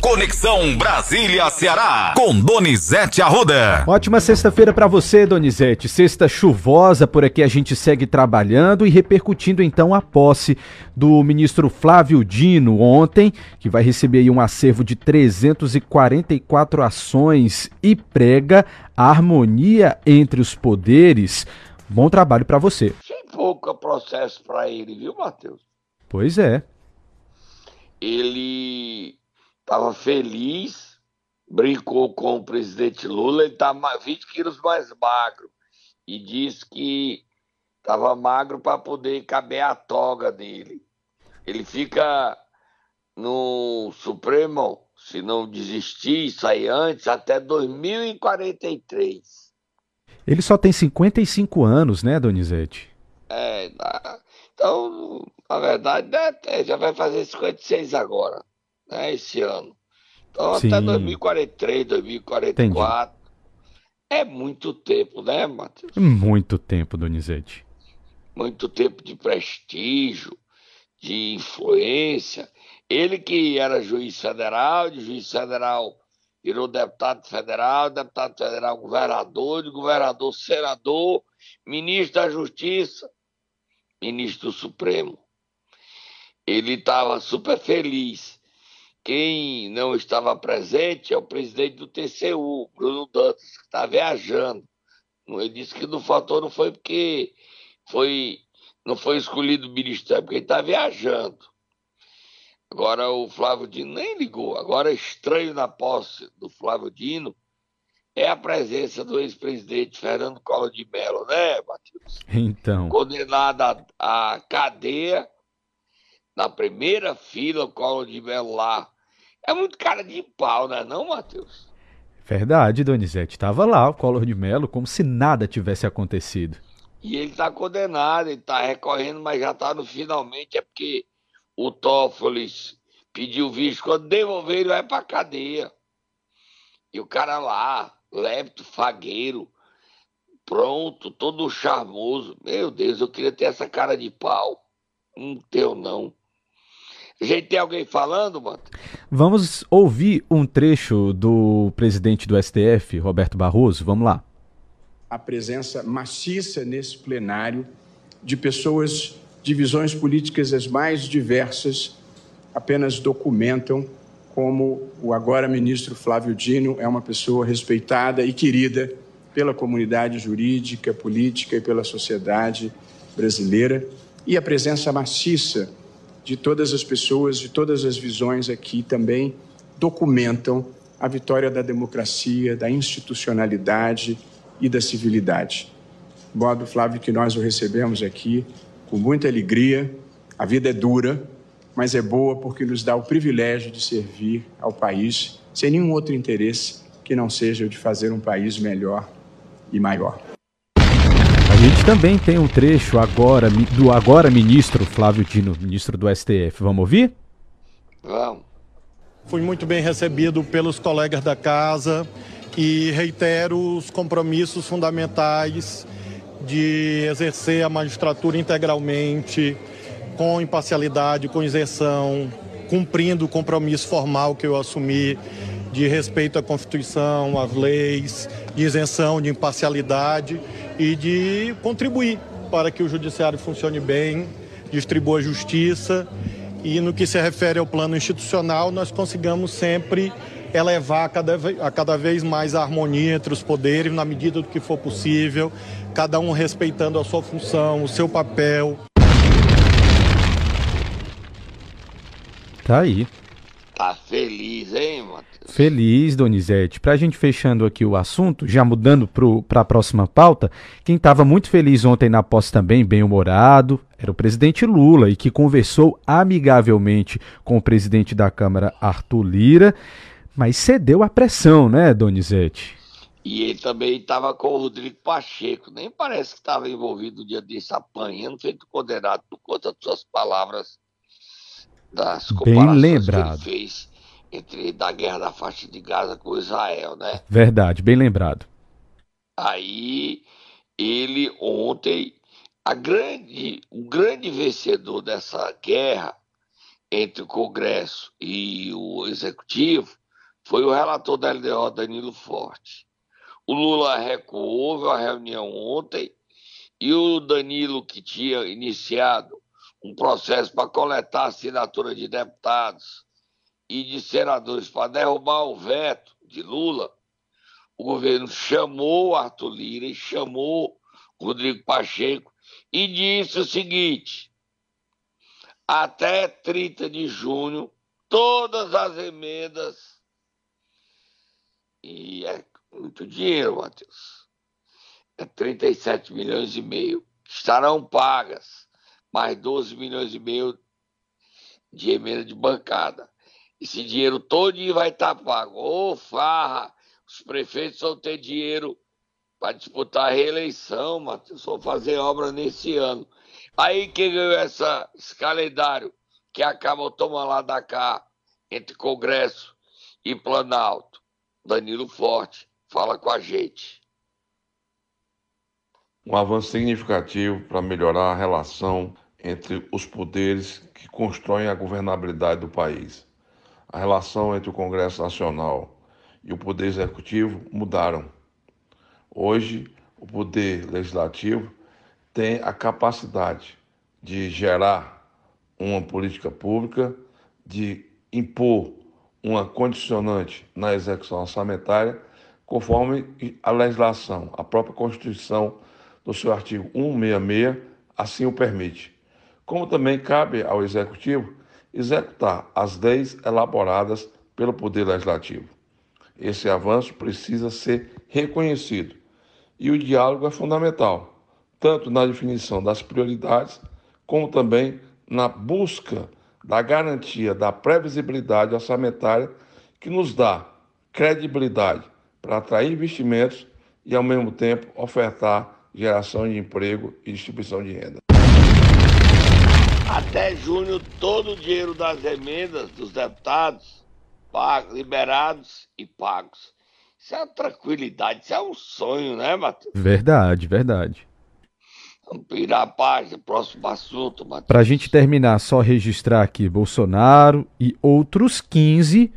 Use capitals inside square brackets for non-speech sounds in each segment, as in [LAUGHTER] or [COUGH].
Conexão Brasília-Ceará, com Donizete Arruda. Ótima sexta-feira para você, Donizete. Sexta chuvosa, por aqui a gente segue trabalhando e repercutindo então a posse do ministro Flávio Dino ontem, que vai receber um acervo de 344 ações e prega a harmonia entre os poderes. Bom trabalho para você. Tem pouco processo para ele, viu, Matheus? Pois é. Ele estava feliz, brincou com o presidente Lula, ele está 20 quilos mais magro e disse que estava magro para poder caber a toga dele. Ele fica no Supremo, se não desistir sair antes, até 2043. Ele só tem 55 anos, né, Donizete? É, então, na verdade, né, já vai fazer 56 agora né, esse ano. Então, Sim. até 2043, 2044. Entendi. É muito tempo, né, Matheus? Muito tempo, Donizete. Muito tempo de prestígio, de influência. Ele que era juiz federal, de juiz federal virou deputado federal, deputado federal governador, de governador senador, ministro da Justiça, ministro do Supremo. Ele estava super feliz quem não estava presente é o presidente do TCU, Bruno Dantas, que está viajando. Ele disse que no fator não foi porque foi, não foi escolhido ministério, porque ele está viajando. Agora o Flávio Dino nem ligou. Agora, estranho na posse do Flávio Dino é a presença do ex-presidente Fernando Collor de Mello, né, Matheus? Então. Condenado à cadeia na primeira fila, o Collor de Mello lá. É muito cara de pau, né, não, Matheus? Verdade, Donizete. Estava lá o Collor de Mello como se nada tivesse acontecido. E ele está condenado, ele está recorrendo, mas já está no finalmente, é porque o Toffoli pediu visto. Quando devolver, ele vai pra cadeia. E o cara lá, lepto, fagueiro, pronto, todo charmoso. Meu Deus, eu queria ter essa cara de pau. Não teu, não. A gente tem alguém falando, mano? Vamos ouvir um trecho do presidente do STF, Roberto Barroso. Vamos lá. A presença maciça nesse plenário de pessoas de visões políticas as mais diversas apenas documentam como o agora ministro Flávio Dino é uma pessoa respeitada e querida pela comunidade jurídica, política e pela sociedade brasileira, e a presença maciça de todas as pessoas, de todas as visões aqui também documentam a vitória da democracia, da institucionalidade e da civilidade. Modo, Flávio, que nós o recebemos aqui com muita alegria. A vida é dura, mas é boa porque nos dá o privilégio de servir ao país sem nenhum outro interesse que não seja o de fazer um país melhor e maior. Também tem um trecho agora do agora ministro Flávio Dino, ministro do STF. Vamos ouvir? Vamos. Fui muito bem recebido pelos colegas da casa e reitero os compromissos fundamentais de exercer a magistratura integralmente, com imparcialidade, com isenção, cumprindo o compromisso formal que eu assumi de respeito à Constituição, às leis, de isenção, de imparcialidade e de contribuir para que o judiciário funcione bem, distribua justiça e no que se refere ao plano institucional, nós consigamos sempre elevar a cada, a cada vez mais a harmonia entre os poderes, na medida do que for possível, cada um respeitando a sua função, o seu papel. Tá aí. Tá feliz, hein, Matheus? Feliz, Donizete. Pra gente fechando aqui o assunto, já mudando para a próxima pauta, quem estava muito feliz ontem na posse também, bem-humorado, era o presidente Lula e que conversou amigavelmente com o presidente da Câmara, Arthur Lira, mas cedeu à pressão, né, Donizete? E ele também estava com o Rodrigo Pacheco, nem parece que estava envolvido no dia desse apanhando, feito condenado por conta das suas palavras, das Bem lembrado. que ele fez entre da guerra da faixa de Gaza com Israel, né? Verdade, bem lembrado. Aí ele ontem, a grande, o grande vencedor dessa guerra entre o Congresso e o Executivo foi o relator da LDO, Danilo Forte. O Lula recuou, houve uma reunião ontem e o Danilo, que tinha iniciado um processo para coletar assinatura de deputados e de senadores para derrubar o veto de Lula, o governo chamou Arthur Lira e chamou Rodrigo Pacheco e disse o seguinte: até 30 de junho, todas as emendas, e é muito dinheiro, Matheus, é 37 milhões e meio, estarão pagas, mais 12 milhões e meio de emenda de bancada. Esse dinheiro todo vai estar pago. Ô, farra! Os prefeitos vão ter dinheiro para disputar a reeleição, Matheus. Vão fazer obra nesse ano. Aí quem ganhou essa, esse calendário que acaba o toma lá da cá entre Congresso e Planalto? Danilo Forte fala com a gente. Um avanço significativo para melhorar a relação entre os poderes que constroem a governabilidade do país. A relação entre o Congresso Nacional e o Poder Executivo mudaram. Hoje, o Poder Legislativo tem a capacidade de gerar uma política pública, de impor uma condicionante na execução orçamentária, conforme a legislação, a própria Constituição, no seu artigo 166, assim o permite. Como também cabe ao Executivo executar as leis elaboradas pelo Poder Legislativo. Esse avanço precisa ser reconhecido e o diálogo é fundamental, tanto na definição das prioridades, como também na busca da garantia da previsibilidade orçamentária que nos dá credibilidade para atrair investimentos e, ao mesmo tempo, ofertar geração de emprego e distribuição de renda. Até junho, todo o dinheiro das emendas dos deputados pagos, liberados e pagos. Isso é uma tranquilidade, isso é um sonho, né, Matheus? Verdade, verdade. Vamos virar a página, próximo assunto, Matheus. Pra gente terminar, só registrar aqui Bolsonaro e outros 15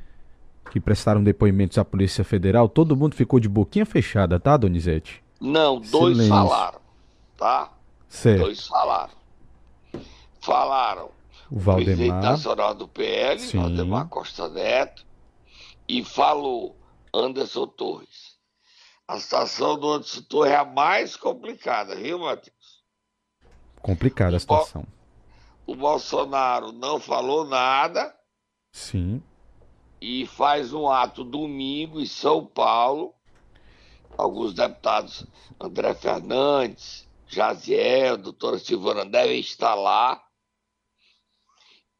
que prestaram depoimentos à Polícia Federal. Todo mundo ficou de boquinha fechada, tá, Donizete? Não, dois Silêncio. falaram, tá? Certo. Dois falaram. Falaram O o presidente Valdemar. nacional do PL, Sim. Valdemar Costa Neto, e falou Anderson Torres. A situação do Anderson Torres é a mais complicada, viu, Matheus? Complicada a situação. O Bolsonaro não falou nada Sim. e faz um ato domingo em São Paulo. Alguns deputados, André Fernandes, Jaziel, doutora Silvana, devem estar lá.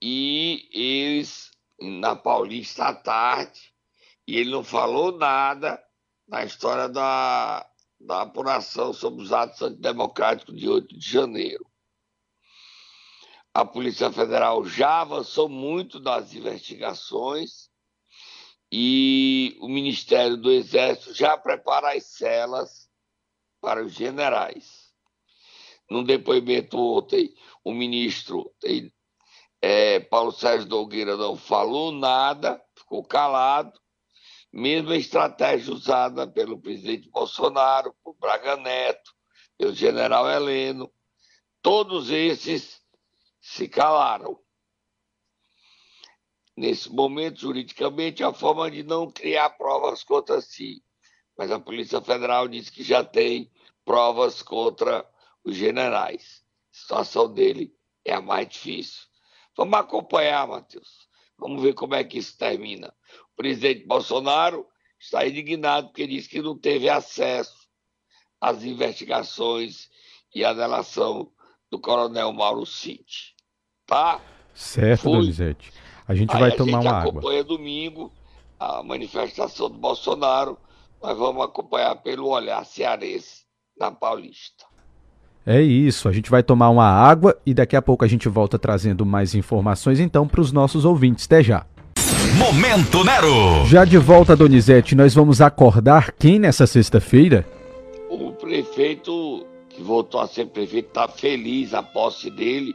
E eles, na Paulista à tarde, e ele não falou nada na história da, da apuração sobre os atos antidemocráticos de 8 de janeiro. A Polícia Federal já avançou muito nas investigações e o Ministério do Exército já prepara as celas para os generais. Num depoimento ontem, o ministro eh, Paulo Sérgio Nogueira não falou nada, ficou calado. Mesma estratégia usada pelo presidente Bolsonaro, por Braga Neto, pelo general Heleno. Todos esses se calaram. Nesse momento, juridicamente, é a forma de não criar provas contra si. Mas a Polícia Federal diz que já tem provas contra os generais. A situação dele é a mais difícil. Vamos acompanhar, Matheus. Vamos ver como é que isso termina. O presidente Bolsonaro está indignado porque diz que não teve acesso às investigações e à delação do coronel Mauro Cid. Tá? Certo, Fui. Donizete. A gente Aí vai a tomar gente uma água. acompanha domingo a manifestação do Bolsonaro. Nós vamos acompanhar pelo olhar cearense na Paulista. É isso, a gente vai tomar uma água e daqui a pouco a gente volta trazendo mais informações então para os nossos ouvintes. Até já. Momento Nero. Já de volta, Donizete, nós vamos acordar quem nessa sexta-feira? O prefeito que voltou a ser prefeito está feliz, a posse dele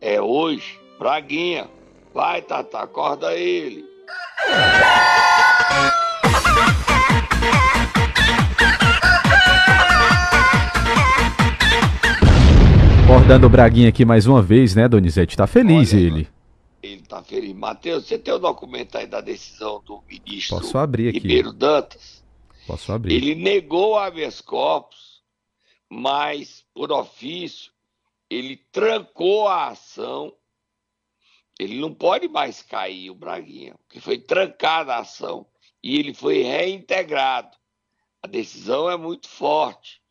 é hoje, Braguinha. Vai, Tata, acorda ele. [LAUGHS] Acordando o Braguinha aqui mais uma vez, né, Donizete? Tá feliz Olha, ele. Ele tá feliz. Matheus, você tem o documento aí da decisão do ministro Posso abrir aqui. Ribeiro Dantas? Posso abrir. Ele negou habeas corpus, mas por ofício ele trancou a ação. Ele não pode mais cair o Braguinha, porque foi trancada a ação e ele foi reintegrado. A decisão é muito forte.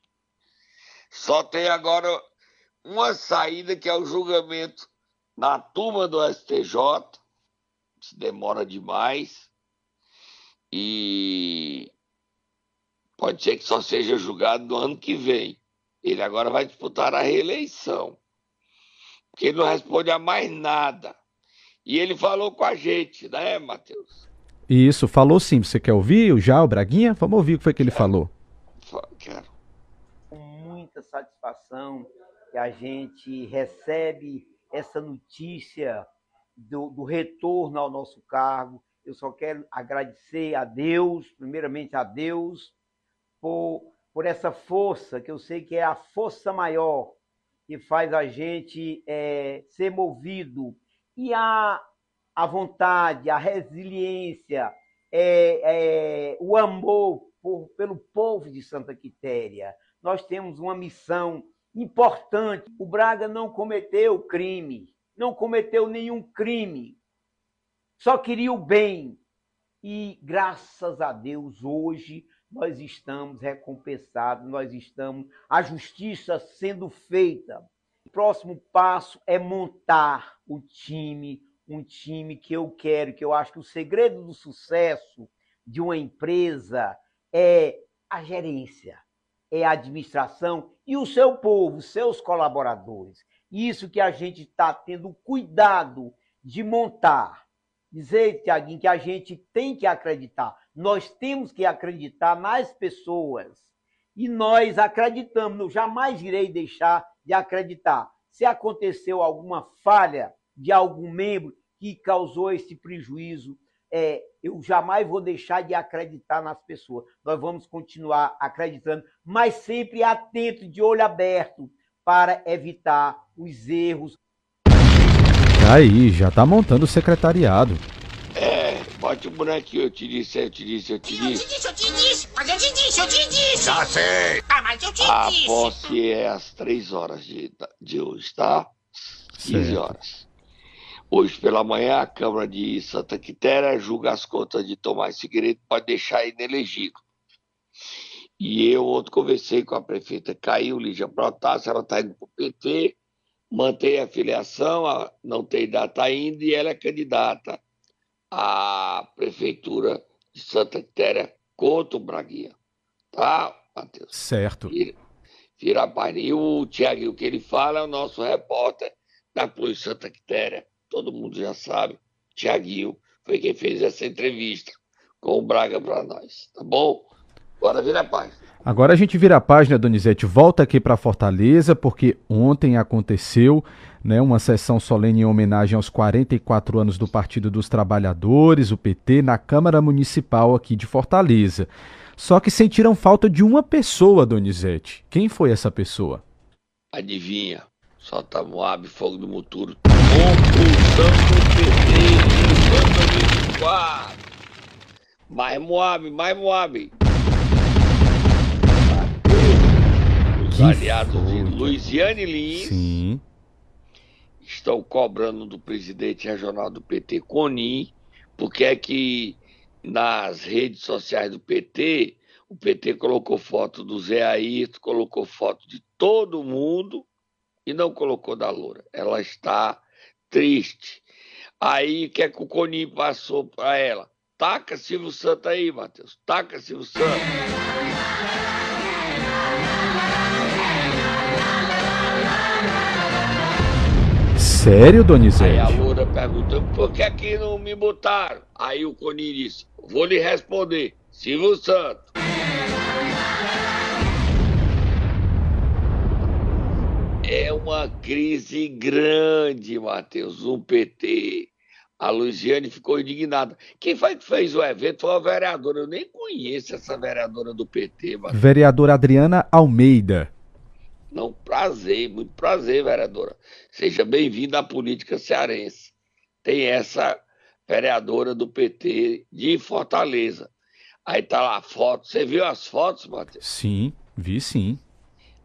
Só tem agora uma saída que é o julgamento na turma do STJ. Isso demora demais. E pode ser que só seja julgado no ano que vem. Ele agora vai disputar a reeleição. Porque ele não responde a mais nada. E ele falou com a gente, né, Matheus? Isso, falou sim. Você quer ouvir já o Braguinha? Vamos ouvir o que foi que ele falou. Fa- Quero. com muita satisfação a gente recebe essa notícia do, do retorno ao nosso cargo. Eu só quero agradecer a Deus, primeiramente a Deus, por, por essa força, que eu sei que é a força maior que faz a gente eh, ser movido. E a, a vontade, a resiliência, é, é, o amor por- pelo povo de Santa Quitéria. Nós temos uma missão importante. O Braga não cometeu crime, não cometeu nenhum crime, só queria o bem. E graças a Deus, hoje nós estamos recompensados, nós estamos, a justiça sendo feita. O próximo passo é montar o time, um time que eu quero, que eu acho que o segredo do sucesso de uma empresa é a gerência, é a administração e o seu povo, seus colaboradores. Isso que a gente está tendo cuidado de montar. Dizer, Tiaguinho, que a gente tem que acreditar. Nós temos que acreditar nas pessoas. E nós acreditamos. Eu jamais irei deixar de acreditar. Se aconteceu alguma falha de algum membro que causou esse prejuízo, é, eu jamais vou deixar de acreditar nas pessoas. Nós vamos continuar acreditando, mas sempre atento, de olho aberto, para evitar os erros. Aí, já tá montando o secretariado. É, bote o bonequinho, eu te disse, eu te disse, eu te Eu te disse. disse, eu te disse, mas eu te disse, eu te disse. Já sei. Ah, mas eu te A disse. posse é às três horas de, de hoje, tá? 15 Certo. horas. Hoje pela manhã, a Câmara de Santa Quitéria julga as contas de Tomás Figueiredo para deixar inelegível. E eu ontem conversei com a prefeita Caiu, Lígia Protásio, ela está indo para o PT, mantém a filiação, não tem data ainda, e ela é candidata à Prefeitura de Santa Quitéria contra o Braguinha. Tá, Matheus? Certo. Vira, vira a página. E o Tiago, o que ele fala é o nosso repórter da Polícia Santa Quitéria. Todo mundo já sabe. Tiaguinho foi quem fez essa entrevista com o Braga para nós. Tá bom? Agora vira a página. Agora a gente vira a página, Donizete, volta aqui para Fortaleza, porque ontem aconteceu né, uma sessão solene em homenagem aos 44 anos do Partido dos Trabalhadores, o PT, na Câmara Municipal aqui de Fortaleza. Só que sentiram falta de uma pessoa, Donizete. Quem foi essa pessoa? Adivinha? Solta Moab, Fogo do Muturo. Compulsão do PT, 2024. Mais Moab, mais Moab. Os aliados de? Luiziane Lins Sim. estão cobrando do presidente regional do PT, Conim, porque é que nas redes sociais do PT, o PT colocou foto do Zé Ayrton, colocou foto de todo mundo e não colocou da Loura. Ela está triste. Aí o que é que o Conim passou para ela? Taca Silvio Santos aí, Matheus. Taca Silvio Santos. Sério, Aí a Donizete? Loura perguntou, por que aqui não me botaram? Aí o Coni disse, vou lhe responder, Silvio Santos. É uma crise grande, Matheus, no PT. A Luiziane ficou indignada. Quem foi que fez o evento foi a vereadora. Eu nem conheço essa vereadora do PT. Mas... Vereadora Adriana Almeida. Não, prazer, muito prazer, vereadora. Seja bem-vinda à política cearense. Tem essa vereadora do PT de Fortaleza. Aí tá lá a foto. Você viu as fotos, Matheus? Sim, vi sim.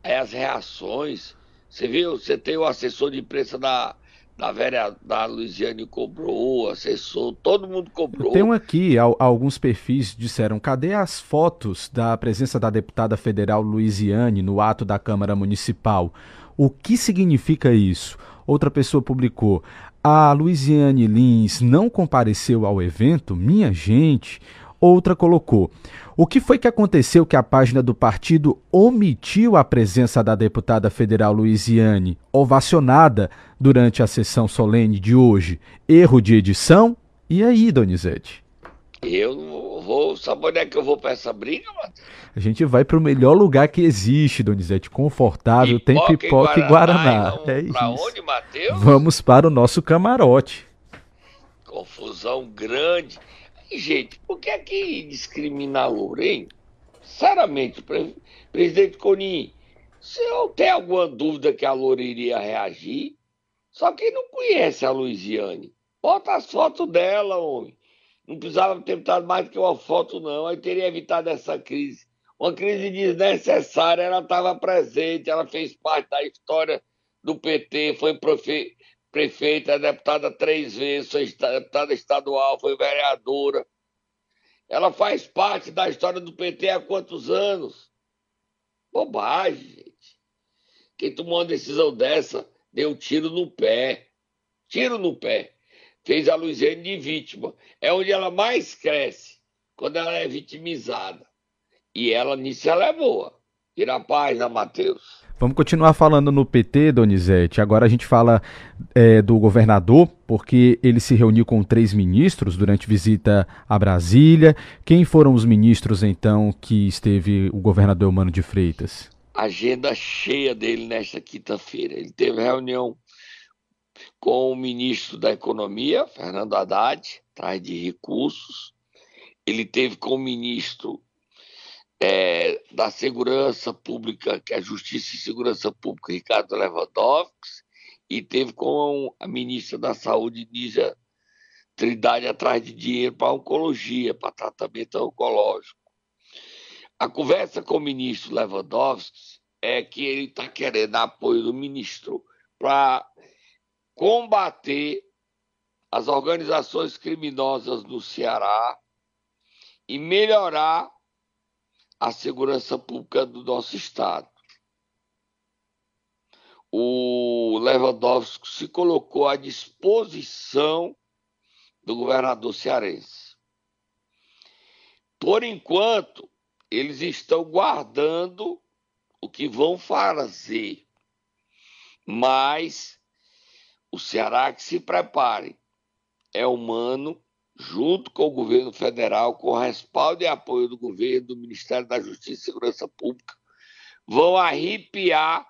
Aí as reações. Você viu? Você tem o assessor de imprensa da, da vereadora da Luiziane cobrou, assessor, todo mundo cobrou. Tem um aqui, alguns perfis disseram, cadê as fotos da presença da deputada federal Luiziane no ato da Câmara Municipal? O que significa isso? Outra pessoa publicou, a Luiziane Lins não compareceu ao evento? Minha gente, Outra colocou: O que foi que aconteceu que a página do partido omitiu a presença da deputada federal Luiziane, ovacionada durante a sessão solene de hoje? Erro de edição? E aí, Donizete? Eu não vou. Sabe onde é que eu vou para essa briga, mano? A gente vai para o melhor lugar que existe, Donizete. Confortável, pipoca tem pipoca e Guaraná. E Guaraná. É pra isso. onde, Matheus? Vamos para o nosso camarote. Confusão grande gente, por que é que discriminar louro, hein? Sinceramente, pre presidente Conin, se eu tenho alguma dúvida que a Loura iria reagir, só quem não conhece a Luiziane, bota as fotos dela, homem. Não precisava ter botado mais do que uma foto, não. Aí teria evitado essa crise. Uma crise desnecessária, ela estava presente, ela fez parte da história do PT, foi profe prefeita, deputada três vezes, foi deputada estadual, foi vereadora. Ela faz parte da história do PT há quantos anos? Bobagem, gente. Quem tomou uma decisão dessa deu tiro no pé. Tiro no pé. Fez a Luiziane de vítima. É onde ela mais cresce, quando ela é vitimizada. E ela nisso ela é boa. Tira a paz, né, Matheus? Vamos continuar falando no PT, Donizete. Agora a gente fala é, do governador, porque ele se reuniu com três ministros durante visita a Brasília. Quem foram os ministros, então, que esteve o governador Humano de Freitas? Agenda cheia dele nesta quinta-feira. Ele teve reunião com o ministro da Economia, Fernando Haddad, atrás de recursos. Ele teve com o ministro é, da Segurança Pública, que é a Justiça e Segurança Pública, Ricardo Lewandowski, e teve com a ministra da Saúde, Nízia Trindade, atrás de dinheiro para oncologia, para tratamento oncológico. A conversa com o ministro Lewandowski é que ele está querendo apoio do ministro para combater as organizações criminosas no Ceará e melhorar a segurança pública do nosso Estado. O Lewandowski se colocou à disposição do governador cearense. Por enquanto, eles estão guardando o que vão fazer, mas o Ceará que se prepare. É humano, junto com o governo federal, com respaldo e apoio do governo, do Ministério da Justiça e Segurança Pública, vão arrepiar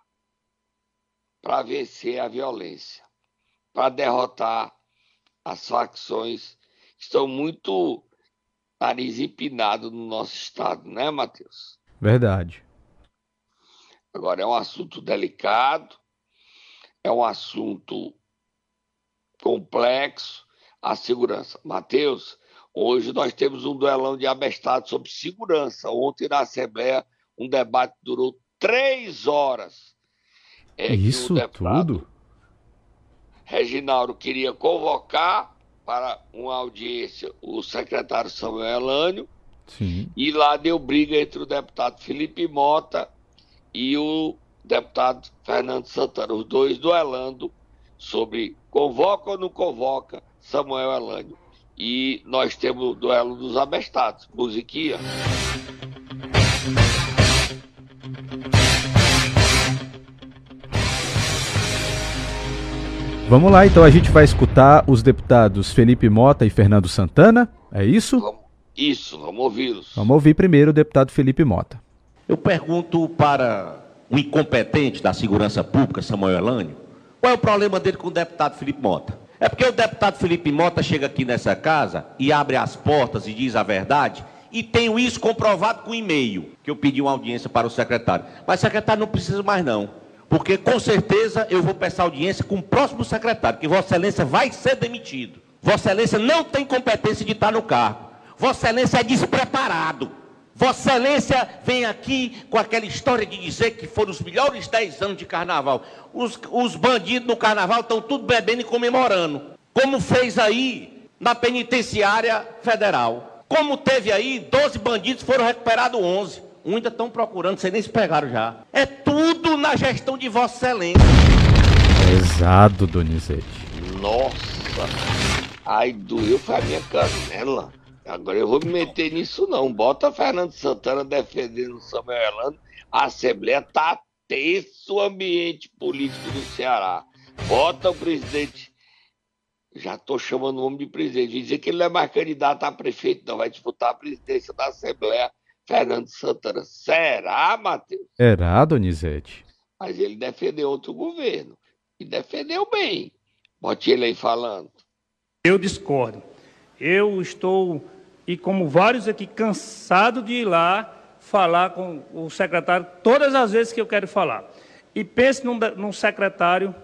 para vencer a violência, para derrotar as facções que estão muito nariz empinado no nosso estado, né, Matheus? Verdade. Agora, é um assunto delicado, é um assunto complexo, a segurança. Mateus, hoje nós temos um duelão de abestado sobre segurança. Ontem na Assembleia, um debate durou três horas. É Isso tudo? Reginaldo queria convocar para uma audiência o secretário Samuel Elânio. Sim. E lá deu briga entre o deputado Felipe Mota e o deputado Fernando Santana, os dois duelando sobre convoca ou não convoca Samuel Elânio. E nós temos o duelo dos abestados, musiquinha. Vamos lá, então a gente vai escutar os deputados Felipe Mota e Fernando Santana, é isso? Isso, vamos ouvi-los. Vamos ouvir primeiro o deputado Felipe Mota. Eu pergunto para o incompetente da segurança pública, Samuel Elânio, qual é o problema dele com o deputado Felipe Mota? É porque o deputado Felipe Mota chega aqui nessa casa e abre as portas e diz a verdade, e tenho isso comprovado com e-mail, que eu pedi uma audiência para o secretário. Mas secretário não precisa mais não, porque com certeza eu vou peçar audiência com o próximo secretário, que Vossa Excelência vai ser demitido. Vossa Excelência não tem competência de estar no cargo. Vossa Excelência é despreparado. Vossa Excelência vem aqui com aquela história de dizer que foram os melhores 10 anos de carnaval. Os, os bandidos no carnaval estão tudo bebendo e comemorando. Como fez aí na penitenciária federal. Como teve aí, 12 bandidos foram recuperados 11. Um ainda estão procurando, vocês nem se pegaram já. É tudo na gestão de Vossa Excelência. Pesado, Donizete. Nossa! Ai, doeu foi a minha canela. Agora eu vou me meter nisso não. Bota Fernando Santana defendendo o Samuel Elano. A Assembleia tá tenso o ambiente político do Ceará. Bota o presidente. Já tô chamando o nome de presidente. Dizer que ele não é mais candidato a prefeito, não. Vai disputar a presidência da Assembleia. Fernando Santana. Será, Matheus? Será, Donizete? Mas ele defendeu outro governo. E defendeu bem. Bote ele aí falando. Eu discordo. Eu estou, e como vários aqui, cansado de ir lá falar com o secretário todas as vezes que eu quero falar. E pense num, num secretário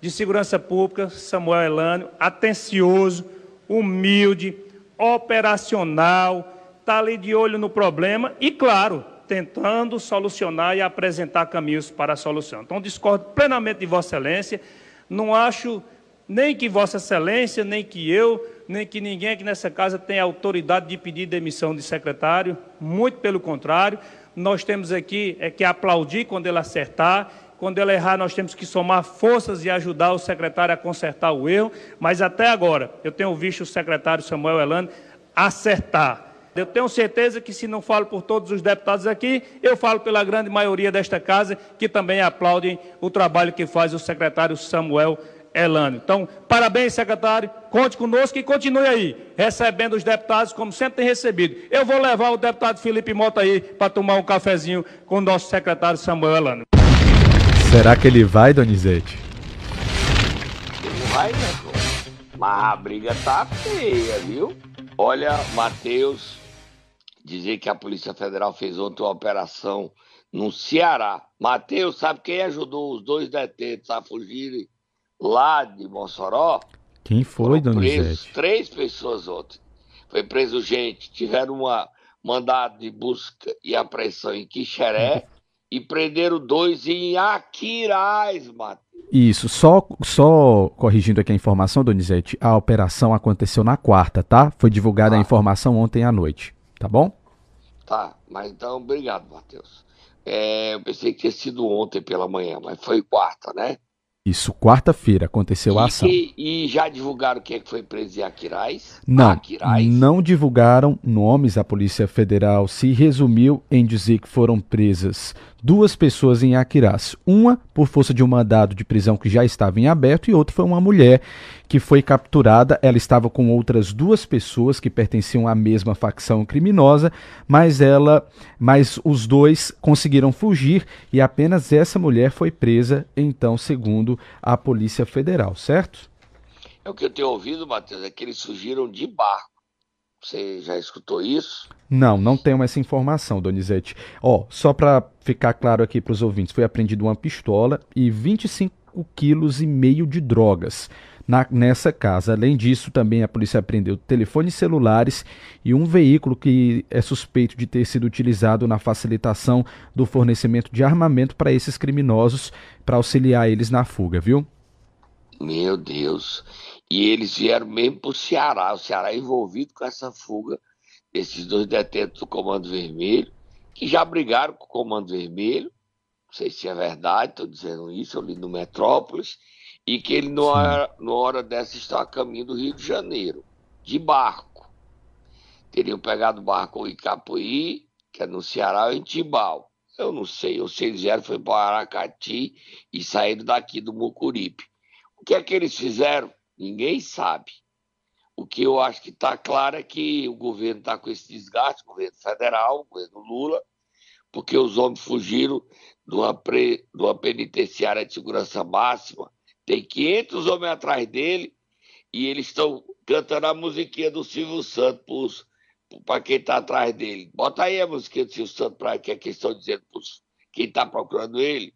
de Segurança Pública, Samuel Elânio, atencioso, humilde, operacional, está ali de olho no problema e, claro, tentando solucionar e apresentar caminhos para a solução. Então, discordo plenamente de Vossa Excelência, não acho nem que Vossa Excelência, nem que eu, nem que ninguém aqui nessa casa tenha autoridade de pedir demissão de secretário, muito pelo contrário, nós temos aqui é que aplaudir quando ele acertar, quando ele errar, nós temos que somar forças e ajudar o secretário a consertar o erro, mas até agora eu tenho visto o secretário Samuel Elano acertar. Eu tenho certeza que, se não falo por todos os deputados aqui, eu falo pela grande maioria desta casa, que também aplaudem o trabalho que faz o secretário Samuel Elânio. Então, parabéns, secretário. Conte conosco e continue aí, recebendo os deputados como sempre tem recebido. Eu vou levar o deputado Felipe Mota aí para tomar um cafezinho com o nosso secretário Samuel Elânio. Será que ele vai, Donizete? Ele vai, né, Mas a briga tá feia, viu? Olha, Matheus, dizer que a Polícia Federal fez ontem uma operação no Ceará. Matheus, sabe quem ajudou os dois detentos a fugirem lá de Mossoró. Quem foi, Donizete? Três pessoas ontem. Foi preso gente, tiveram uma mandado de busca e apreensão em Quixeré e prenderam dois em Aquiraz, Matheus. Isso, só, só corrigindo aqui a informação, Donizete, a operação aconteceu na quarta, tá? Foi divulgada ah. a informação ontem à noite, tá bom? Tá, mas então, obrigado, Matheus. É, eu pensei que tinha sido ontem pela manhã, mas foi quarta, né? Isso, quarta-feira aconteceu a ação. E, e, já divulgaram quem é que foi preso em Aquiraz? Não, não divulgaram nomes. A Polícia Federal se resumiu em dizer que foram presas duas pessoas em Aquiraz. Uma por força de um mandado de prisão que já estava em aberto e outra foi uma mulher que foi capturada. Ela estava com outras duas pessoas que pertenciam à mesma facção criminosa, mas ela, mas os dois conseguiram fugir e apenas essa mulher foi presa, então, segundo a Polícia Federal, certo? É o que eu tenho ouvido, Matheus, é que eles fugiram de barco. Você já escutou isso? Não, não tenho essa informação, Donizete. Ó, só para ficar claro aqui para os ouvintes, foi apreendido uma pistola e 25 quilos e meio de drogas na, nessa casa. Além disso, também a polícia apreendeu telefones celulares e um veículo que é suspeito de ter sido utilizado na facilitação do fornecimento de armamento para esses criminosos, para auxiliar eles na fuga, viu? Meu Deus. E eles vieram mesmo para o Ceará, o Ceará é envolvido com essa fuga desses dois detentos do Comando Vermelho, que já brigaram com o Comando Vermelho, não sei se é verdade, estou dizendo isso, eu li no Metrópolis, e que ele, numa hora, numa hora dessa, está a caminho do Rio de Janeiro, de barco. Teriam pegado o barco em Capuí, que é no Ceará, ou em Tibau. Eu não sei, ou se eles vieram foi para Aracati e saíram daqui do Mucuripe. O que é que eles fizeram? Ninguém sabe. O que eu acho que está claro é que o governo está com esse desgaste, o governo federal, o governo Lula, porque os homens fugiram de uma, pre, de uma penitenciária de segurança máxima, tem 500 homens atrás dele, e eles estão cantando a musiquinha do Silvio Santos para quem está atrás dele. Bota aí a musiquinha do Silvio Santos para que é que estão dizendo para quem está procurando ele.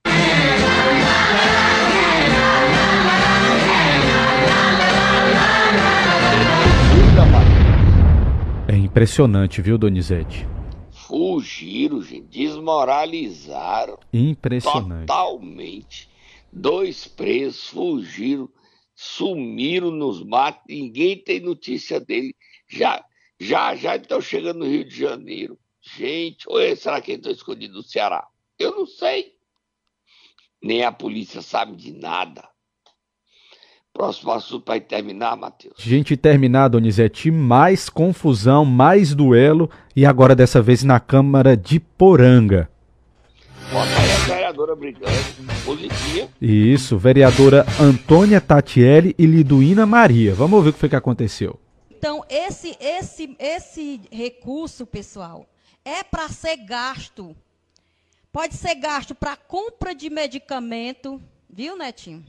É impressionante, viu, Donizete? Fugiram, gente, desmoralizaram. Impressionante. Totalmente. Dois presos fugiram, sumiram nos matos, ninguém tem notícia dele. Já, já, já estão chegando no Rio de Janeiro. Gente, ou será que estão escondidos no Ceará? Eu não sei. Nem a polícia sabe de nada. Próximo assunto para terminar, Matheus. Gente, terminar, Donizete, mais confusão, mais duelo e agora dessa vez na Câmara de Poranga. Vereadora. Isso, vereadora Antônia Tatielli e Liduína Maria. Vamos ver o que foi que aconteceu. Então, esse, esse, esse recurso, pessoal, é para ser gasto. Pode ser gasto para compra de medicamento, viu, Netinho?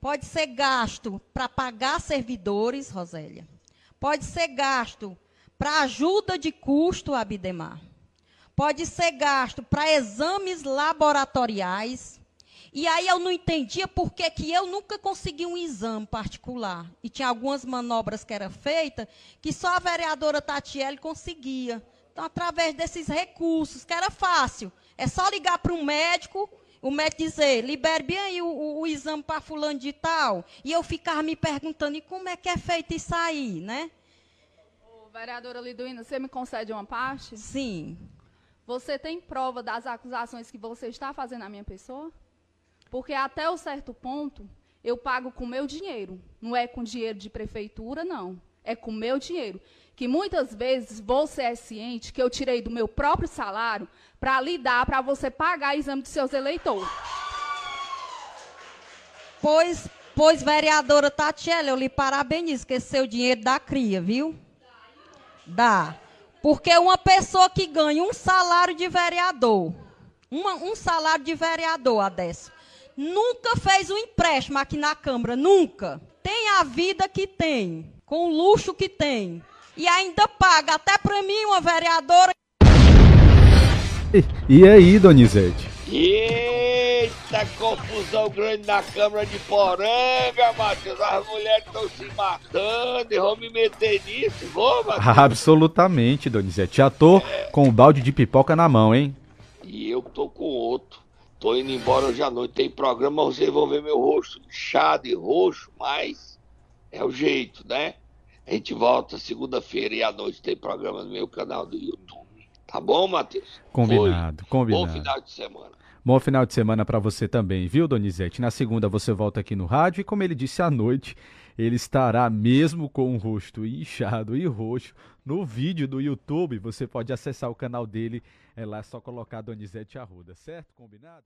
Pode ser gasto para pagar servidores, Rosélia. Pode ser gasto para ajuda de custo, Abidemar. Pode ser gasto para exames laboratoriais. E aí eu não entendia por que, que eu nunca consegui um exame particular. E tinha algumas manobras que eram feitas que só a vereadora Tatiele conseguia. Então, através desses recursos, que era fácil. É só ligar para um médico, o médico dizer, libere bem aí o, o, o exame para fulano de tal. E eu ficava me perguntando, e como é que é feito isso aí, né? Vereadora Liduína, você me concede uma parte? Sim. Você tem prova das acusações que você está fazendo à minha pessoa? Porque até o certo ponto, eu pago com meu dinheiro. Não é com dinheiro de prefeitura, não. É com meu dinheiro. Que muitas vezes você é ciente que eu tirei do meu próprio salário para lhe dar para você pagar o exame dos seus eleitores. Pois, pois vereadora Tatiela, eu lhe parabenizo, que seu dinheiro dá cria, viu? Dá. Porque uma pessoa que ganha um salário de vereador, uma, um salário de vereador, Adécio, nunca fez um empréstimo aqui na Câmara, nunca. Tem a vida que tem, com o luxo que tem. E ainda paga até para mim, uma vereadora. E aí, Donizete? Eita, confusão grande na Câmara de Poranga, Matheus. As mulheres estão se matando e vão me meter nisso, vou, Matheus? Absolutamente, Donizete. Já tô é... com o balde de pipoca na mão, hein? E eu tô com outro. Tô indo embora hoje à noite. Tem programa, vocês vão ver meu rosto inchado e roxo, mas é o jeito, né? A gente volta segunda-feira e à noite tem programa no meu canal do YouTube. Tá bom, Matheus? Combinado, Foi. combinado. Bom final de semana. Bom final de semana para você também, viu, Donizete? Na segunda você volta aqui no rádio e, como ele disse à noite, ele estará mesmo com o rosto inchado e roxo no vídeo do YouTube. Você pode acessar o canal dele, é lá só colocar Donizete Arruda, certo? Combinado?